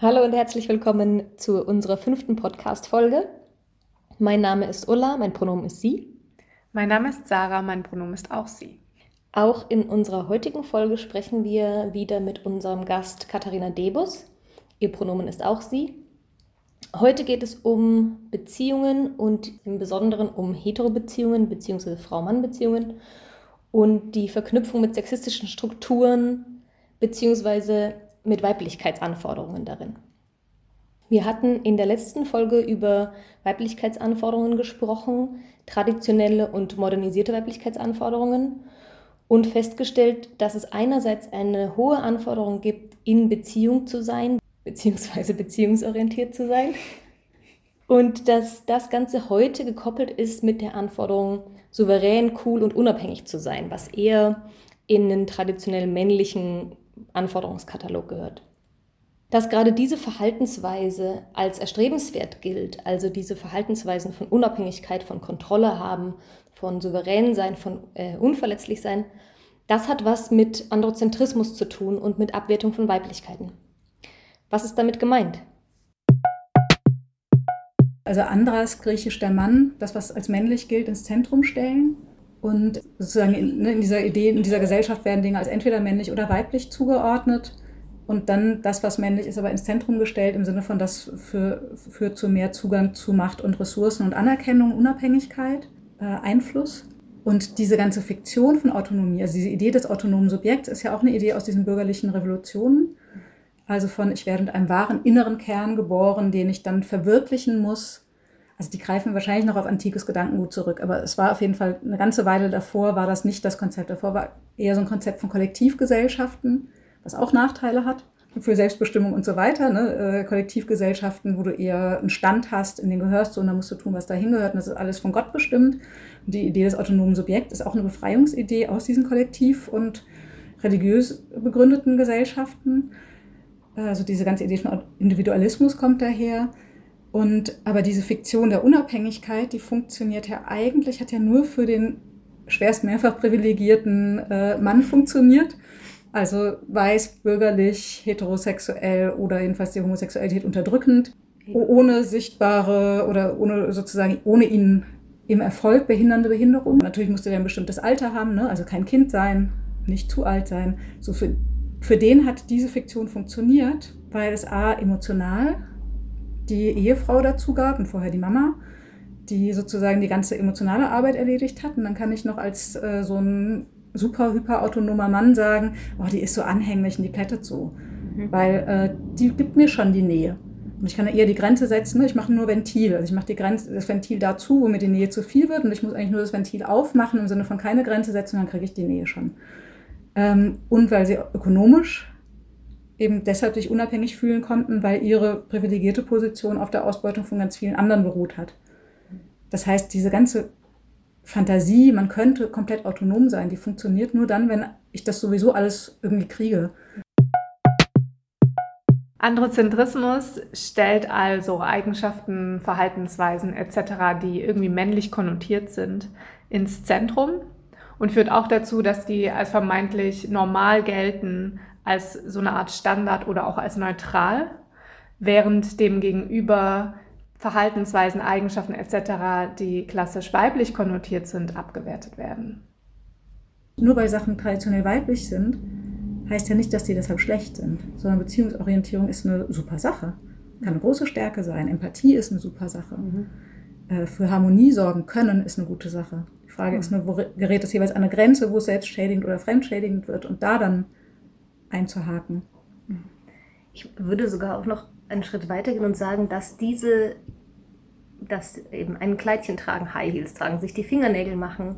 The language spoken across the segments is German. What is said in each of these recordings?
Hallo und herzlich willkommen zu unserer fünften Podcast-Folge. Mein Name ist Ulla, mein Pronomen ist sie. Mein Name ist Sarah, mein Pronomen ist auch sie. Auch in unserer heutigen Folge sprechen wir wieder mit unserem Gast Katharina Debus. Ihr Pronomen ist auch sie. Heute geht es um Beziehungen und im Besonderen um Heterobeziehungen bzw. Frau-Mann-Beziehungen und die Verknüpfung mit sexistischen Strukturen bzw mit Weiblichkeitsanforderungen darin. Wir hatten in der letzten Folge über Weiblichkeitsanforderungen gesprochen, traditionelle und modernisierte Weiblichkeitsanforderungen und festgestellt, dass es einerseits eine hohe Anforderung gibt, in Beziehung zu sein, beziehungsweise beziehungsorientiert zu sein. Und dass das Ganze heute gekoppelt ist mit der Anforderung, souverän, cool und unabhängig zu sein, was eher in einen traditionell männlichen Anforderungskatalog gehört. Dass gerade diese Verhaltensweise als erstrebenswert gilt, also diese Verhaltensweisen von Unabhängigkeit, von Kontrolle haben, von souverän sein, von äh, unverletzlich sein, das hat was mit Androzentrismus zu tun und mit Abwertung von Weiblichkeiten. Was ist damit gemeint? Also Andras, griechisch der Mann, das, was als männlich gilt, ins Zentrum stellen und sozusagen in, ne, in, dieser Idee, in dieser Gesellschaft werden Dinge als entweder männlich oder weiblich zugeordnet. Und dann das, was männlich ist, aber ins Zentrum gestellt, im Sinne von, das führt zu mehr Zugang zu Macht und Ressourcen und Anerkennung, Unabhängigkeit, äh, Einfluss. Und diese ganze Fiktion von Autonomie, also diese Idee des autonomen Subjekts, ist ja auch eine Idee aus diesen bürgerlichen Revolutionen. Also von, ich werde mit einem wahren inneren Kern geboren, den ich dann verwirklichen muss also die greifen wahrscheinlich noch auf antikes Gedankengut zurück, aber es war auf jeden Fall eine ganze Weile davor, war das nicht das Konzept. Davor war eher so ein Konzept von Kollektivgesellschaften, was auch Nachteile hat für Selbstbestimmung und so weiter. Ne? Äh, Kollektivgesellschaften, wo du eher einen Stand hast, in den gehörst du und dann musst du tun, was da hingehört und das ist alles von Gott bestimmt. Und die Idee des autonomen Subjekts ist auch eine Befreiungsidee aus diesen kollektiv und religiös begründeten Gesellschaften. Also diese ganze Idee von Individualismus kommt daher. Und aber diese Fiktion der Unabhängigkeit, die funktioniert ja eigentlich, hat ja nur für den schwerst mehrfach privilegierten äh, Mann funktioniert. Also weiß, bürgerlich, heterosexuell oder jedenfalls die Homosexualität unterdrückend, ohne sichtbare oder ohne sozusagen ohne ihn im Erfolg behindernde Behinderung. Natürlich musste er ein bestimmtes Alter haben, ne? also kein Kind sein, nicht zu alt sein. So für, für den hat diese Fiktion funktioniert, weil es a emotional die Ehefrau dazu gab und vorher die Mama, die sozusagen die ganze emotionale Arbeit erledigt hat. Und dann kann ich noch als äh, so ein super hyperautonomer Mann sagen, oh, die ist so anhänglich und die plättet so. Mhm. Weil äh, die gibt mir schon die Nähe. Und ich kann eher die Grenze setzen, ne? ich mache nur Ventil. Also ich mache die Grenze, das Ventil dazu, wo mir die Nähe zu viel wird. Und ich muss eigentlich nur das Ventil aufmachen im Sinne von keine Grenze setzen, dann kriege ich die Nähe schon. Ähm, und weil sie ökonomisch eben deshalb sich unabhängig fühlen konnten, weil ihre privilegierte Position auf der Ausbeutung von ganz vielen anderen beruht hat. Das heißt, diese ganze Fantasie, man könnte komplett autonom sein, die funktioniert nur dann, wenn ich das sowieso alles irgendwie kriege. Androzentrismus stellt also Eigenschaften, Verhaltensweisen etc., die irgendwie männlich konnotiert sind, ins Zentrum und führt auch dazu, dass die als vermeintlich normal gelten, als so eine Art Standard oder auch als neutral, während dem gegenüber Verhaltensweisen, Eigenschaften etc., die klassisch weiblich konnotiert sind, abgewertet werden. Nur weil Sachen traditionell weiblich sind, heißt ja nicht, dass die deshalb schlecht sind, sondern Beziehungsorientierung ist eine super Sache. Kann eine große Stärke sein. Empathie ist eine super Sache. Mhm. Äh, für Harmonie sorgen können ist eine gute Sache. Die Frage mhm. ist nur, wo gerät es jeweils an eine Grenze, wo es selbstschädigend oder fremdschädigend wird und da dann einzuhaken. Ich würde sogar auch noch einen Schritt weitergehen und sagen, dass diese dass eben ein Kleidchen tragen, High Heels tragen, sich die Fingernägel machen.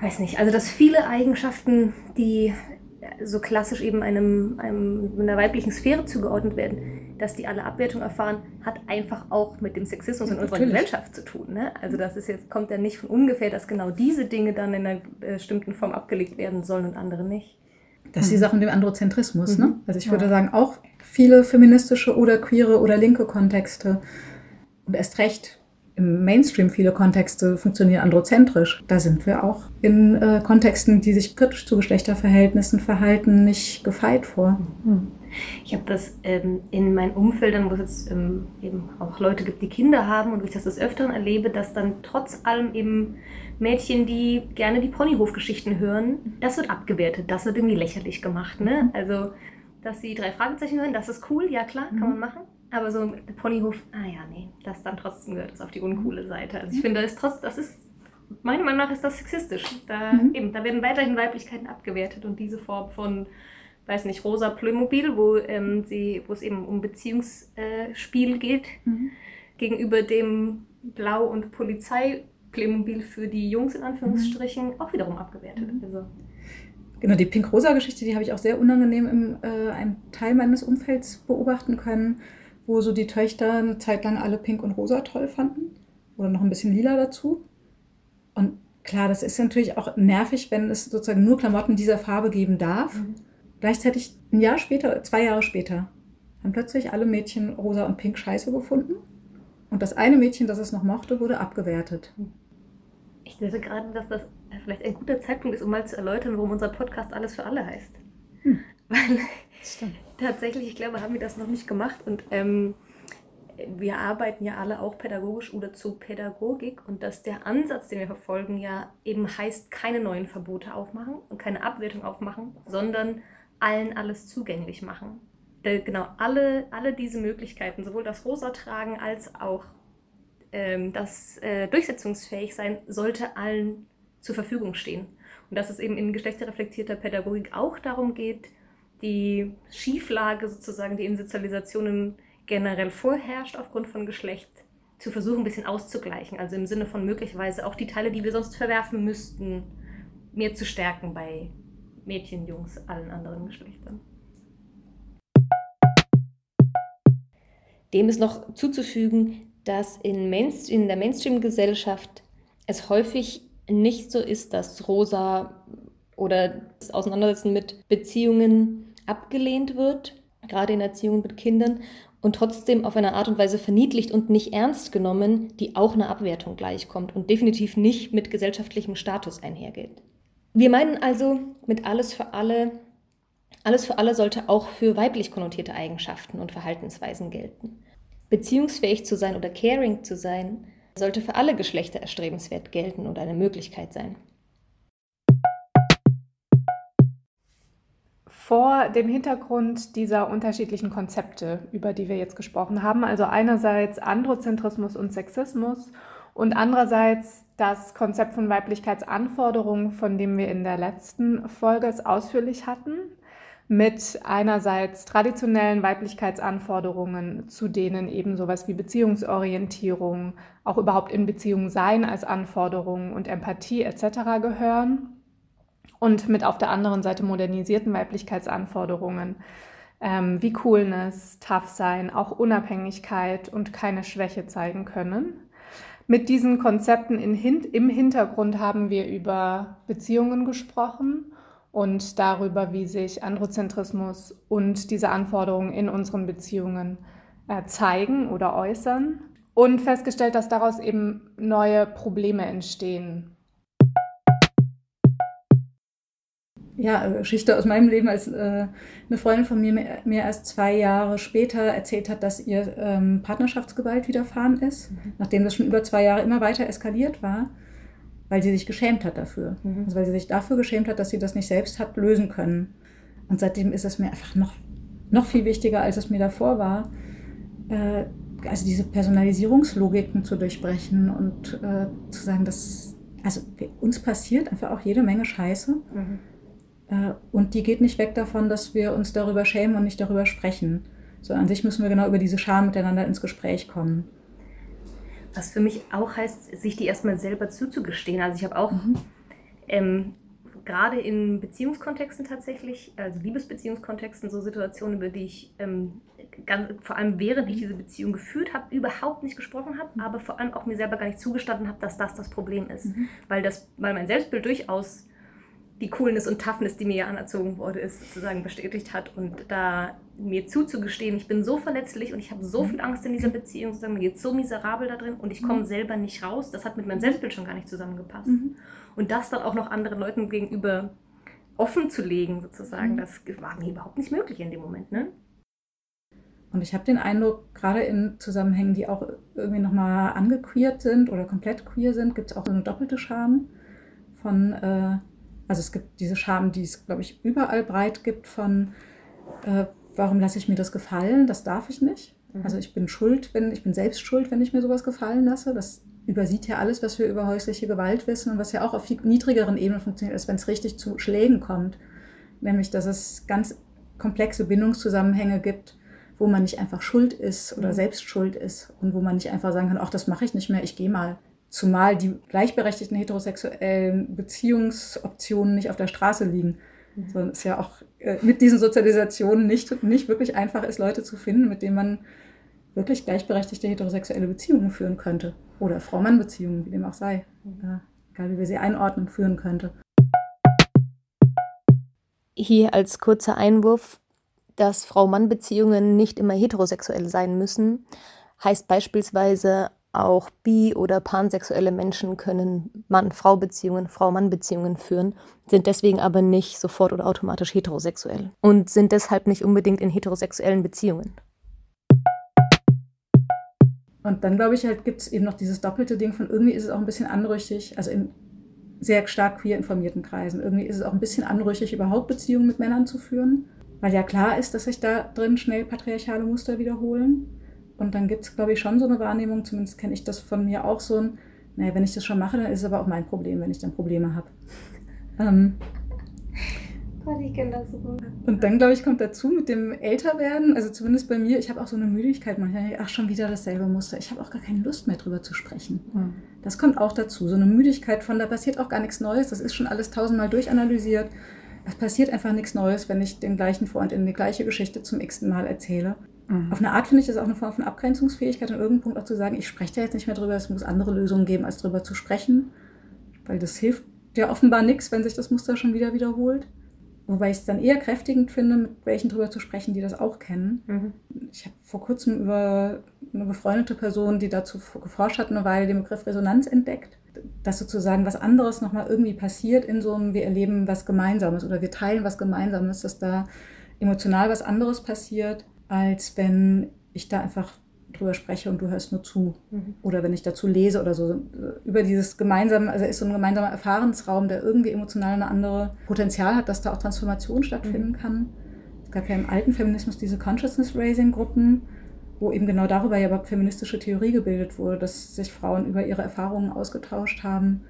Weiß nicht, also dass viele Eigenschaften, die so klassisch eben einem, einem einer weiblichen Sphäre zugeordnet werden, dass die alle Abwertung erfahren, hat einfach auch mit dem Sexismus in unserer Gesellschaft zu tun. Ne? Also das ist jetzt, kommt ja nicht von ungefähr, dass genau diese Dinge dann in einer bestimmten Form abgelegt werden sollen und andere nicht. Das ist die Sache mit dem Androzentrismus. Mhm. Ne? Also ich würde sagen, auch viele feministische oder queere oder linke Kontexte und erst recht im Mainstream viele Kontexte funktionieren androzentrisch. Da sind wir auch in äh, Kontexten, die sich kritisch zu Geschlechterverhältnissen verhalten, nicht gefeit vor. Mhm. Ich habe das ähm, in meinen Umfeldern, wo es jetzt ähm, eben auch Leute gibt, die Kinder haben und wo ich das des Öfteren erlebe, dass dann trotz allem eben Mädchen, die gerne die Ponyhofgeschichten hören, das wird abgewertet, das wird irgendwie lächerlich gemacht. Ne? Also, dass sie drei Fragezeichen hören, das ist cool, ja klar, kann man machen. Aber so der Ponyhof, ah ja, nee, das dann trotzdem gehört das auf die uncoole Seite. Also ich finde, das ist trotz, das ist, meiner Meinung nach ist das sexistisch. Da, mhm. eben, da werden weiterhin Weiblichkeiten abgewertet und diese Form von weiß nicht, rosa Playmobil, wo, ähm, sie, wo es eben um Beziehungsspiel äh, geht, mhm. gegenüber dem Blau- und Polizei-Playmobil für die Jungs in Anführungsstrichen mhm. auch wiederum abgewertet. Mhm. Also. Genau, die Pink-Rosa-Geschichte, die habe ich auch sehr unangenehm in äh, einem Teil meines Umfelds beobachten können, wo so die Töchter eine Zeit lang alle Pink und Rosa toll fanden oder noch ein bisschen lila dazu. Und klar, das ist natürlich auch nervig, wenn es sozusagen nur Klamotten dieser Farbe geben darf. Mhm. Gleichzeitig ein Jahr später, zwei Jahre später, haben plötzlich alle Mädchen rosa und pink scheiße gefunden. Und das eine Mädchen, das es noch mochte, wurde abgewertet. Ich dachte gerade, dass das vielleicht ein guter Zeitpunkt ist, um mal zu erläutern, warum unser Podcast Alles für alle heißt. Hm. Weil tatsächlich, ich glaube, haben wir das noch nicht gemacht. Und ähm, wir arbeiten ja alle auch pädagogisch oder zur Pädagogik und dass der Ansatz, den wir verfolgen, ja eben heißt, keine neuen Verbote aufmachen und keine Abwertung aufmachen, sondern allen alles zugänglich machen. Genau, alle, alle diese Möglichkeiten, sowohl das Rosa tragen als auch das äh, durchsetzungsfähig sein, sollte allen zur Verfügung stehen. Und dass es eben in geschlechterreflektierter Pädagogik auch darum geht, die Schieflage sozusagen, die in Sozialisationen generell vorherrscht aufgrund von Geschlecht, zu versuchen, ein bisschen auszugleichen. Also im Sinne von möglicherweise auch die Teile, die wir sonst verwerfen müssten, mehr zu stärken bei Mädchen, Jungs, allen anderen Geschlechtern. Dem ist noch zuzufügen, dass in, Mainstream, in der Mainstream-Gesellschaft es häufig nicht so ist, dass Rosa oder das Auseinandersetzen mit Beziehungen abgelehnt wird, gerade in Erziehung mit Kindern, und trotzdem auf eine Art und Weise verniedlicht und nicht ernst genommen, die auch einer Abwertung gleichkommt und definitiv nicht mit gesellschaftlichem Status einhergeht. Wir meinen also mit alles für alle, alles für alle sollte auch für weiblich konnotierte Eigenschaften und Verhaltensweisen gelten. Beziehungsfähig zu sein oder caring zu sein, sollte für alle Geschlechter erstrebenswert gelten und eine Möglichkeit sein. Vor dem Hintergrund dieser unterschiedlichen Konzepte, über die wir jetzt gesprochen haben, also einerseits Androzentrismus und Sexismus und andererseits das Konzept von Weiblichkeitsanforderungen, von dem wir in der letzten Folge es ausführlich hatten, mit einerseits traditionellen Weiblichkeitsanforderungen, zu denen eben sowas wie Beziehungsorientierung, auch überhaupt in Beziehung sein als Anforderungen und Empathie etc. gehören und mit auf der anderen Seite modernisierten Weiblichkeitsanforderungen ähm, wie Coolness, Tough sein, auch Unabhängigkeit und keine Schwäche zeigen können. Mit diesen Konzepten im Hintergrund haben wir über Beziehungen gesprochen und darüber, wie sich Androzentrismus und diese Anforderungen in unseren Beziehungen äh, zeigen oder äußern und festgestellt, dass daraus eben neue Probleme entstehen ja, äh, Geschichte aus meinem Leben, als äh, eine Freundin von mir mir erst zwei Jahre später erzählt hat, dass ihr ähm, Partnerschaftsgewalt widerfahren ist, mhm. nachdem das schon über zwei Jahre immer weiter eskaliert war, weil sie sich geschämt hat dafür. Mhm. Also weil sie sich dafür geschämt hat, dass sie das nicht selbst hat lösen können. Und seitdem ist es mir einfach noch, noch viel wichtiger, als es mir davor war, äh, also diese Personalisierungslogiken zu durchbrechen und äh, zu sagen, dass also uns passiert einfach auch jede Menge Scheiße. Mhm äh, und die geht nicht weg davon, dass wir uns darüber schämen und nicht darüber sprechen. So an sich müssen wir genau über diese Scham miteinander ins Gespräch kommen. Was für mich auch heißt, sich die erstmal selber zuzugestehen. Also ich habe auch mhm. ähm, gerade in Beziehungskontexten tatsächlich, also Liebesbeziehungskontexten, so Situationen, über die ich ähm, ganz, vor allem während ich diese Beziehung geführt habe, überhaupt nicht gesprochen habe, aber vor allem auch mir selber gar nicht zugestanden habe, dass das das Problem ist. Mhm. Weil, das, weil mein Selbstbild durchaus die Coolness und Toughness, die mir ja anerzogen wurde, ist, sozusagen bestätigt hat und da mir zuzugestehen, ich bin so verletzlich und ich habe so mhm. viel Angst in dieser Beziehung, sozusagen, mir geht so miserabel da drin und ich komme mhm. selber nicht raus, das hat mit meinem Selbstbild schon gar nicht zusammengepasst. Mhm. Und das dann auch noch anderen Leuten gegenüber offen zu legen, sozusagen, mhm. das war mir überhaupt nicht möglich in dem Moment. Ne? Und ich habe den Eindruck, gerade in Zusammenhängen, die auch irgendwie nochmal angequeert sind oder komplett queer sind, gibt es auch so eine doppelte Scham von, äh, also es gibt diese Scham, die es, glaube ich, überall breit gibt von, äh, warum lasse ich mir das gefallen? Das darf ich nicht. Mhm. Also ich bin schuld, wenn ich bin selbst schuld, wenn ich mir sowas gefallen lasse. Das übersieht ja alles, was wir über häusliche Gewalt wissen und was ja auch auf viel niedrigeren Ebenen funktioniert, als wenn es richtig zu Schlägen kommt. Nämlich, dass es ganz komplexe Bindungszusammenhänge gibt, wo man nicht einfach schuld ist oder mhm. selbst schuld ist und wo man nicht einfach sagen kann, ach, das mache ich nicht mehr, ich gehe mal. Zumal die gleichberechtigten heterosexuellen Beziehungsoptionen nicht auf der Straße liegen. Mhm. Sondern es ja auch äh, mit diesen Sozialisationen nicht, nicht wirklich einfach ist, Leute zu finden, mit denen man wirklich gleichberechtigte heterosexuelle Beziehungen führen könnte. Oder Frau-Mann-Beziehungen, wie dem auch sei. Ja, egal wie wir sie einordnen, führen könnte. Hier als kurzer Einwurf, dass Frau-Mann-Beziehungen nicht immer heterosexuell sein müssen, heißt beispielsweise auch bi- oder pansexuelle Menschen können Mann-Frau-Beziehungen, Frau-Mann-Beziehungen führen, sind deswegen aber nicht sofort oder automatisch heterosexuell und sind deshalb nicht unbedingt in heterosexuellen Beziehungen. Und dann glaube ich halt, gibt es eben noch dieses doppelte Ding von irgendwie ist es auch ein bisschen anrüchig, also in sehr stark queer informierten Kreisen, irgendwie ist es auch ein bisschen anrüchig, überhaupt Beziehungen mit Männern zu führen, weil ja klar ist, dass sich da drin schnell patriarchale Muster wiederholen. Und dann gibt es, glaube ich, schon so eine Wahrnehmung, zumindest kenne ich das von mir auch so ein, naja, wenn ich das schon mache, dann ist es aber auch mein Problem, wenn ich dann Probleme habe. ähm, ich kenne das so gut. Und dann, glaube ich, kommt dazu mit dem Älterwerden, also zumindest bei mir, ich habe auch so eine Müdigkeit manchmal, ach, schon wieder dasselbe Muster. Ich habe auch gar keine Lust mehr drüber zu sprechen. Mhm. Das kommt auch dazu. So eine Müdigkeit von, da passiert auch gar nichts Neues, das ist schon alles tausendmal durchanalysiert. Es passiert einfach nichts Neues, wenn ich den gleichen Freund in die gleiche Geschichte zum x Mal erzähle. Mhm. Auf eine Art finde ich das auch eine Form von Abgrenzungsfähigkeit, an irgendeinem Punkt auch zu sagen, ich spreche da jetzt nicht mehr drüber, es muss andere Lösungen geben, als drüber zu sprechen. Weil das hilft ja offenbar nichts, wenn sich das Muster schon wieder wiederholt. Wobei ich es dann eher kräftigend finde, mit welchen drüber zu sprechen, die das auch kennen. Mhm. Ich habe vor kurzem über eine befreundete Person, die dazu geforscht hat, eine Weile den Begriff Resonanz entdeckt. Dass sozusagen was anderes nochmal irgendwie passiert in so einem, wir erleben was Gemeinsames oder wir teilen was Gemeinsames, dass da emotional was anderes passiert, als wenn ich da einfach drüber spreche und du hörst nur zu. Mhm. Oder wenn ich dazu lese oder so. Über dieses gemeinsame, also ist so ein gemeinsamer Erfahrensraum, der irgendwie emotional eine andere Potenzial hat, dass da auch Transformation stattfinden mhm. kann. Es gab ja im alten Feminismus diese Consciousness-Raising-Gruppen, wo eben genau darüber ja überhaupt feministische Theorie gebildet wurde, dass sich Frauen über ihre Erfahrungen ausgetauscht haben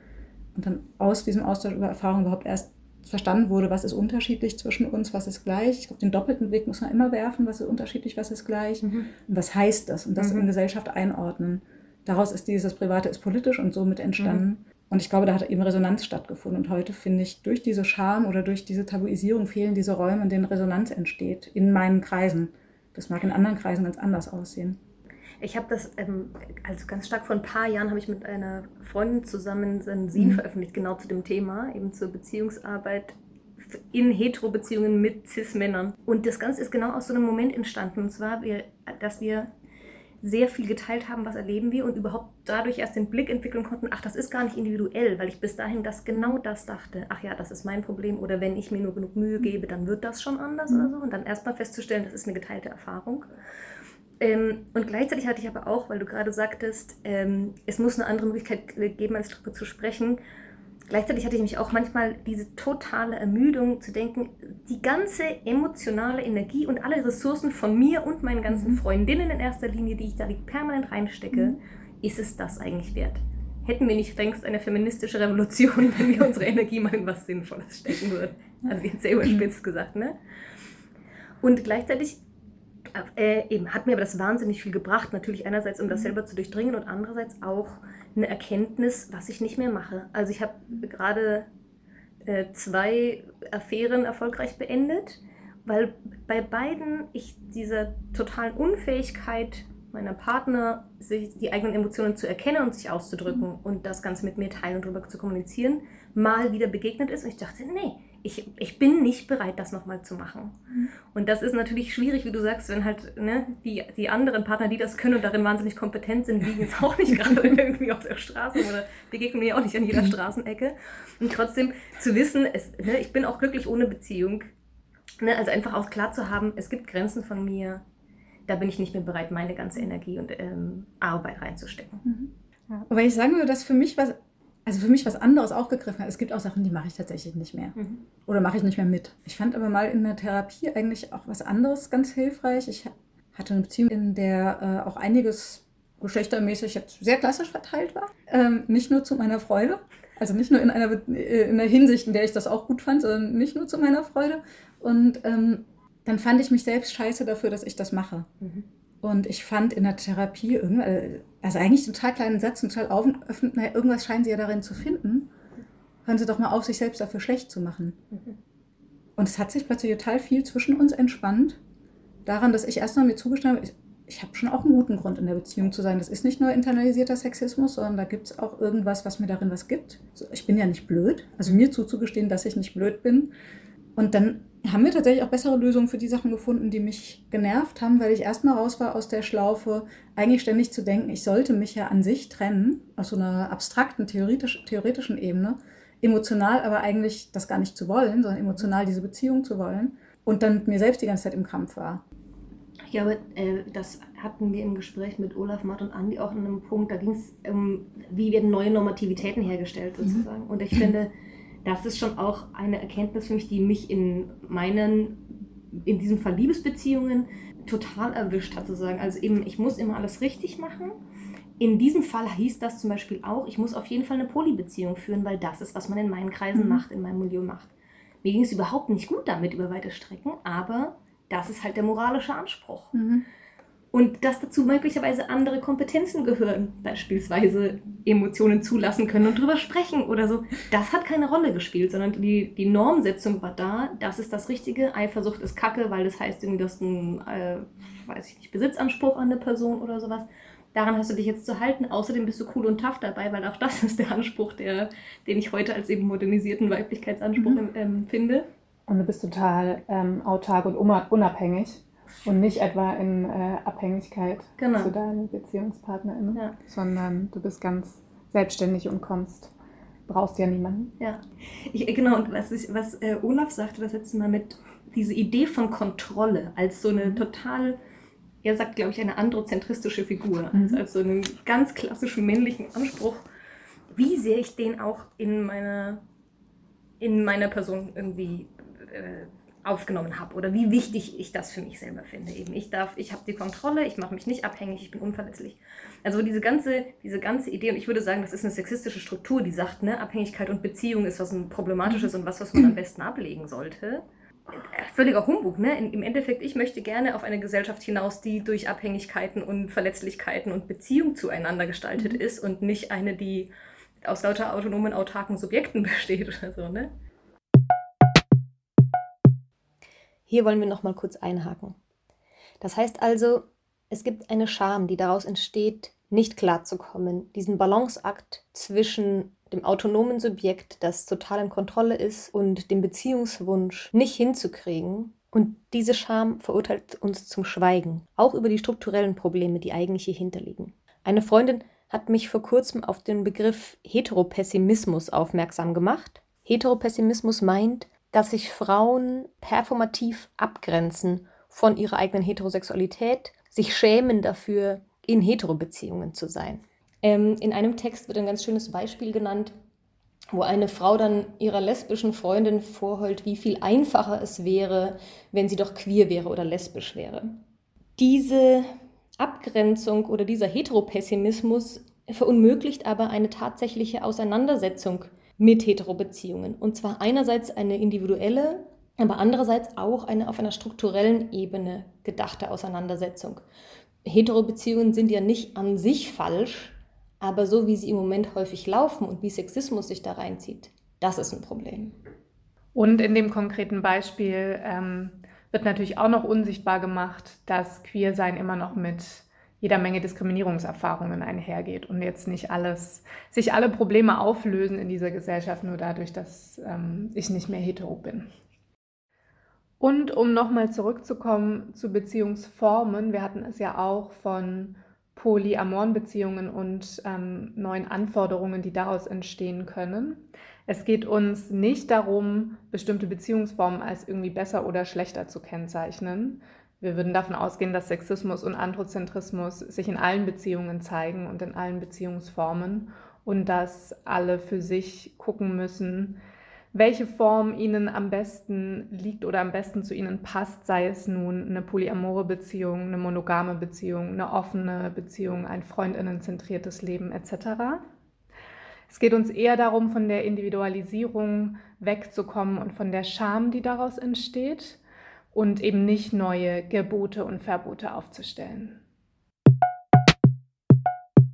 und dann aus diesem Austausch über Erfahrungen überhaupt erst verstanden wurde, was ist unterschiedlich zwischen uns, was ist gleich. Ich glaube, den doppelten Blick muss man immer werfen, was ist unterschiedlich, was ist gleich. Mhm. Und was heißt das? Und das mhm. in Gesellschaft einordnen. Daraus ist dieses Private ist politisch und somit entstanden. Mhm. Und ich glaube, da hat eben Resonanz stattgefunden. Und heute finde ich, durch diese Scham oder durch diese Tabuisierung fehlen diese Räume, in denen Resonanz entsteht, in meinen Kreisen. Das mag in anderen Kreisen ganz anders aussehen. Ich habe das, ähm, also ganz stark vor ein paar Jahren habe ich mit einer Freundin zusammen ein Sin mhm. veröffentlicht, genau zu dem Thema, eben zur Beziehungsarbeit in Hetero-Beziehungen mit Cis-Männern. Und das Ganze ist genau aus so einem Moment entstanden. Und zwar, dass wir sehr viel geteilt haben, was erleben wir und überhaupt dadurch erst den Blick entwickeln konnten, ach, das ist gar nicht individuell, weil ich bis dahin das genau das dachte, ach ja, das ist mein Problem oder wenn ich mir nur genug Mühe gebe, dann wird das schon anders mhm. oder so und dann erstmal festzustellen, das ist eine geteilte Erfahrung. Ähm, und gleichzeitig hatte ich aber auch, weil du gerade sagtest, ähm, es muss eine andere Möglichkeit geben, als darüber zu sprechen. Gleichzeitig hatte ich mich auch manchmal diese totale Ermüdung zu denken, die ganze emotionale Energie und alle Ressourcen von mir und meinen ganzen mhm. Freundinnen in erster Linie, die ich da permanent reinstecke, mhm. ist es das eigentlich wert? Hätten wir nicht längst eine feministische Revolution, wenn wir unsere Energie mal in was Sinnvolles stecken würden? Also jetzt sehr überspitzt gesagt, ne? Und gleichzeitig äh, eben hat mir aber das wahnsinnig viel gebracht. Natürlich einerseits, um das mhm. selber zu durchdringen und andererseits auch eine Erkenntnis, was ich nicht mehr mache. Also ich habe gerade äh, zwei Affären erfolgreich beendet, weil bei beiden ich dieser totalen Unfähigkeit meiner Partner, sich die eigenen Emotionen zu erkennen und sich auszudrücken mhm. und das Ganze mit mir teilen und darüber zu kommunizieren, mal wieder begegnet ist. Und ich dachte, nee, ich, ich bin nicht bereit, das nochmal zu machen. Mhm. Und das ist natürlich schwierig, wie du sagst, wenn halt ne, die, die anderen Partner, die das können und darin wahnsinnig kompetent sind, liegen jetzt auch nicht gerade irgendwie auf der Straße oder begegnen mir auch nicht an jeder mhm. Straßenecke. Und trotzdem zu wissen, es, ne, ich bin auch glücklich ohne Beziehung. Ne, also einfach auch klar zu haben, es gibt Grenzen von mir, da bin ich nicht mehr bereit, meine ganze Energie und ähm, Arbeit reinzustecken. Mhm. Ja. Aber ich sagen würde, dass für mich was, also für mich was anderes auch gegriffen hat. Es gibt auch Sachen, die mache ich tatsächlich nicht mehr. Mhm. Oder mache ich nicht mehr mit. Ich fand aber mal in der Therapie eigentlich auch was anderes ganz hilfreich. Ich hatte eine Beziehung, in der äh, auch einiges geschlechtermäßig jetzt sehr klassisch verteilt war. Ähm, nicht nur zu meiner Freude. Also nicht nur in einer, äh, in einer Hinsicht, in der ich das auch gut fand, sondern nicht nur zu meiner Freude. Und ähm, dann fand ich mich selbst scheiße dafür, dass ich das mache. Mhm. Und ich fand in der Therapie, also eigentlich total kleinen Sätzen, total öffnet, irgendwas scheinen sie ja darin zu finden. Hören sie doch mal auf, sich selbst dafür schlecht zu machen. Mhm. Und es hat sich plötzlich total viel zwischen uns entspannt, daran, dass ich erstmal mir zugestanden habe, ich, ich habe schon auch einen guten Grund in der Beziehung zu sein. Das ist nicht nur internalisierter Sexismus, sondern da gibt es auch irgendwas, was mir darin was gibt. Ich bin ja nicht blöd. Also mir zuzugestehen, dass ich nicht blöd bin. Und dann haben wir tatsächlich auch bessere Lösungen für die Sachen gefunden, die mich genervt haben, weil ich erstmal raus war aus der Schlaufe, eigentlich ständig zu denken, ich sollte mich ja an sich trennen, aus so einer abstrakten, theoretisch, theoretischen Ebene, emotional aber eigentlich das gar nicht zu wollen, sondern emotional diese Beziehung zu wollen und dann mit mir selbst die ganze Zeit im Kampf war. Ich glaube, äh, das hatten wir im Gespräch mit Olaf, Matt und Andi auch an einem Punkt, da ging es um, wie werden neue Normativitäten hergestellt sozusagen. Mhm. Und ich finde, das ist schon auch eine Erkenntnis für mich, die mich in meinen, in diesem Fall Liebesbeziehungen total erwischt hat, sozusagen. Also eben, ich muss immer alles richtig machen. In diesem Fall hieß das zum Beispiel auch, ich muss auf jeden Fall eine Polybeziehung führen, weil das ist, was man in meinen Kreisen mhm. macht, in meinem Milieu macht. Mir ging es überhaupt nicht gut damit über weite Strecken, aber das ist halt der moralische Anspruch. Mhm. Und dass dazu möglicherweise andere Kompetenzen gehören, beispielsweise Emotionen zulassen können und drüber sprechen oder so. Das hat keine Rolle gespielt, sondern die, die Normsetzung war da, das ist das Richtige. Eifersucht ist Kacke, weil das heißt du hast einen, äh, weiß ich nicht, Besitzanspruch an eine Person oder sowas. Daran hast du dich jetzt zu halten. Außerdem bist du cool und tough dabei, weil auch das ist der Anspruch, der, den ich heute als eben modernisierten Weiblichkeitsanspruch mhm. ähm, finde. Und du bist total ähm, autark und unabhängig. Und nicht etwa in äh, Abhängigkeit genau. zu deinen BeziehungspartnerInnen, ja. sondern du bist ganz selbstständig und kommst, brauchst ja niemanden. Ja, ich, genau. Und was, ich, was äh, Olaf sagte das letzte Mal mit diese Idee von Kontrolle als so eine mhm. total, er sagt, glaube ich, eine androzentristische Figur, mhm. also als so einen ganz klassischen männlichen Anspruch. Wie sehr ich den auch in meiner, in meiner Person irgendwie äh, aufgenommen habe oder wie wichtig ich das für mich selber finde. Eben ich darf, ich habe die Kontrolle, ich mache mich nicht abhängig, ich bin unverletzlich. Also diese ganze, diese ganze Idee und ich würde sagen, das ist eine sexistische Struktur, die sagt, ne, Abhängigkeit und Beziehung ist was ein problematisches und was, was man am besten ablegen sollte. Völliger Humbug, ne? Im Endeffekt, ich möchte gerne auf eine Gesellschaft hinaus, die durch Abhängigkeiten und Verletzlichkeiten und Beziehung zueinander gestaltet mhm. ist und nicht eine, die aus lauter autonomen, autarken Subjekten besteht oder so, ne? Hier wollen wir noch mal kurz einhaken. Das heißt also, es gibt eine Scham, die daraus entsteht, nicht klarzukommen, diesen Balanceakt zwischen dem autonomen Subjekt, das total in Kontrolle ist, und dem Beziehungswunsch nicht hinzukriegen. Und diese Scham verurteilt uns zum Schweigen, auch über die strukturellen Probleme, die eigentlich hier hinterliegen. Eine Freundin hat mich vor kurzem auf den Begriff Heteropessimismus aufmerksam gemacht. Heteropessimismus meint, dass sich Frauen performativ abgrenzen von ihrer eigenen Heterosexualität, sich schämen dafür, in Heterobeziehungen zu sein. Ähm, in einem Text wird ein ganz schönes Beispiel genannt, wo eine Frau dann ihrer lesbischen Freundin vorheult, wie viel einfacher es wäre, wenn sie doch queer wäre oder lesbisch wäre. Diese Abgrenzung oder dieser Heteropessimismus verunmöglicht aber eine tatsächliche Auseinandersetzung mit Heterobeziehungen. Und zwar einerseits eine individuelle aber andererseits auch eine auf einer strukturellen Ebene gedachte Auseinandersetzung. Hetero-Beziehungen sind ja nicht an sich falsch, aber so wie sie im Moment häufig laufen und wie Sexismus sich da reinzieht, das ist ein Problem. Und in dem konkreten Beispiel ähm, wird natürlich auch noch unsichtbar gemacht, dass Queersein immer noch mit jeder Menge Diskriminierungserfahrungen einhergeht und jetzt nicht alles, sich alle Probleme auflösen in dieser Gesellschaft nur dadurch, dass ähm, ich nicht mehr hetero bin. Und um nochmal zurückzukommen zu Beziehungsformen, wir hatten es ja auch von polyamoren Beziehungen und ähm, neuen Anforderungen, die daraus entstehen können. Es geht uns nicht darum, bestimmte Beziehungsformen als irgendwie besser oder schlechter zu kennzeichnen. Wir würden davon ausgehen, dass Sexismus und Androzentrismus sich in allen Beziehungen zeigen und in allen Beziehungsformen und dass alle für sich gucken müssen, welche Form ihnen am besten liegt oder am besten zu ihnen passt, sei es nun eine polyamore Beziehung, eine monogame Beziehung, eine offene Beziehung, ein freundinnenzentriertes Leben etc. Es geht uns eher darum, von der Individualisierung wegzukommen und von der Scham, die daraus entsteht und eben nicht neue Gebote und Verbote aufzustellen.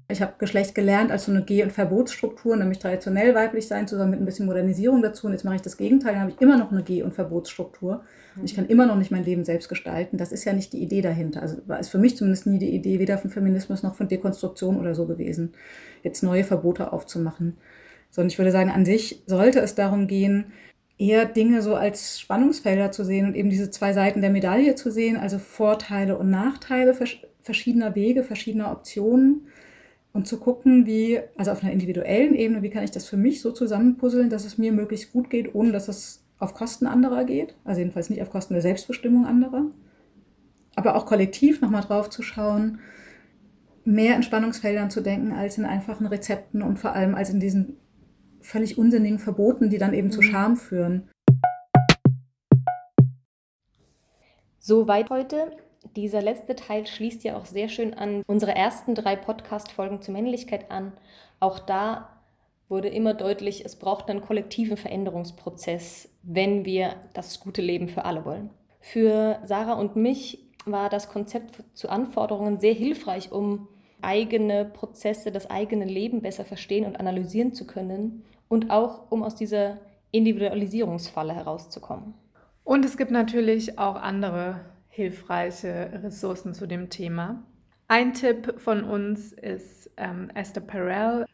Ich habe Geschlecht gelernt als so eine Geh- und Verbotsstruktur, nämlich traditionell weiblich sein, zusammen mit ein bisschen Modernisierung dazu. Und jetzt mache ich das Gegenteil, dann habe ich immer noch eine Geh- und Verbotsstruktur. Und ich kann immer noch nicht mein Leben selbst gestalten. Das ist ja nicht die Idee dahinter. Also war es für mich zumindest nie die Idee, weder von Feminismus noch von Dekonstruktion oder so gewesen, jetzt neue Verbote aufzumachen. Sondern ich würde sagen, an sich sollte es darum gehen, eher Dinge so als Spannungsfelder zu sehen und eben diese zwei Seiten der Medaille zu sehen, also Vorteile und Nachteile verschiedener Wege, verschiedener Optionen und zu gucken, wie, also auf einer individuellen Ebene, wie kann ich das für mich so zusammenpuzzeln, dass es mir möglichst gut geht, ohne dass es auf Kosten anderer geht, also jedenfalls nicht auf Kosten der Selbstbestimmung anderer. Aber auch kollektiv nochmal drauf zu schauen, mehr in Spannungsfeldern zu denken als in einfachen Rezepten und vor allem als in diesen völlig unsinnigen Verboten, die dann eben mhm. zu Scham führen. Soweit heute. Dieser letzte Teil schließt ja auch sehr schön an unsere ersten drei Podcast-Folgen zur Männlichkeit an. Auch da wurde immer deutlich, es braucht einen kollektiven Veränderungsprozess, wenn wir das gute Leben für alle wollen. Für Sarah und mich war das Konzept zu Anforderungen sehr hilfreich, um eigene Prozesse, das eigene Leben besser verstehen und analysieren zu können und auch um aus dieser Individualisierungsfalle herauszukommen. Und es gibt natürlich auch andere hilfreiche Ressourcen zu dem Thema. Ein Tipp von uns ist ähm, Esther Perel.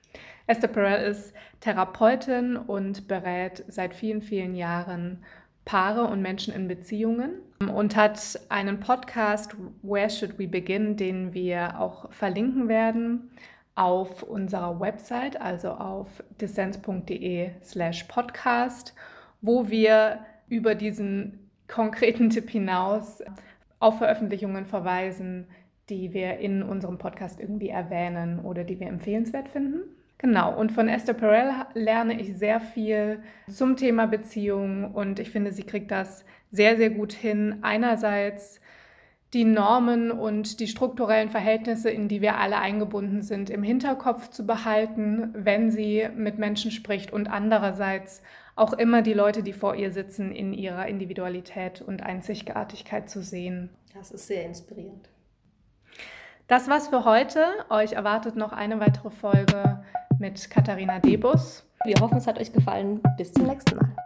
Esther Perel ist Therapeutin und berät seit vielen, vielen Jahren Paare und Menschen in Beziehungen und hat einen Podcast Where Should We Begin, den wir auch verlinken werden auf unserer Website, also auf dissens.de slash podcast, wo wir über diesen konkreten Tipp hinaus auf Veröffentlichungen verweisen, die wir in unserem Podcast irgendwie erwähnen oder die wir empfehlenswert finden. Genau, und von Esther Perel lerne ich sehr viel zum Thema Beziehung und ich finde, sie kriegt das sehr, sehr gut hin. Einerseits die Normen und die strukturellen Verhältnisse, in die wir alle eingebunden sind, im Hinterkopf zu behalten, wenn sie mit Menschen spricht und andererseits auch immer die Leute, die vor ihr sitzen, in ihrer Individualität und Einzigartigkeit zu sehen. Das ist sehr inspirierend. Das war's für heute. Euch erwartet noch eine weitere Folge mit Katharina Debus. Wir hoffen, es hat euch gefallen. Bis zum nächsten Mal.